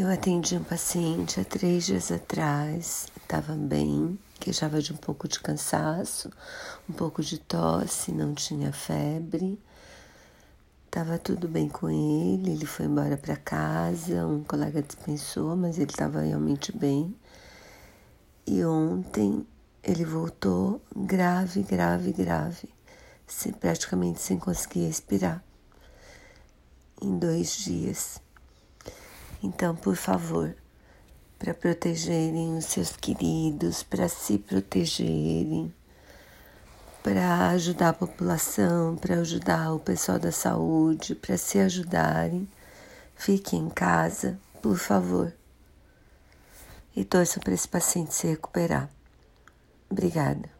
Eu atendi um paciente há três dias atrás, estava bem, queixava de um pouco de cansaço, um pouco de tosse, não tinha febre. Estava tudo bem com ele, ele foi embora para casa, um colega dispensou, mas ele estava realmente bem. E ontem ele voltou grave, grave, grave, sem, praticamente sem conseguir respirar. Em dois dias. Então, por favor, para protegerem os seus queridos, para se protegerem, para ajudar a população, para ajudar o pessoal da saúde, para se ajudarem, fiquem em casa, por favor. E torçam para esse paciente se recuperar. Obrigada.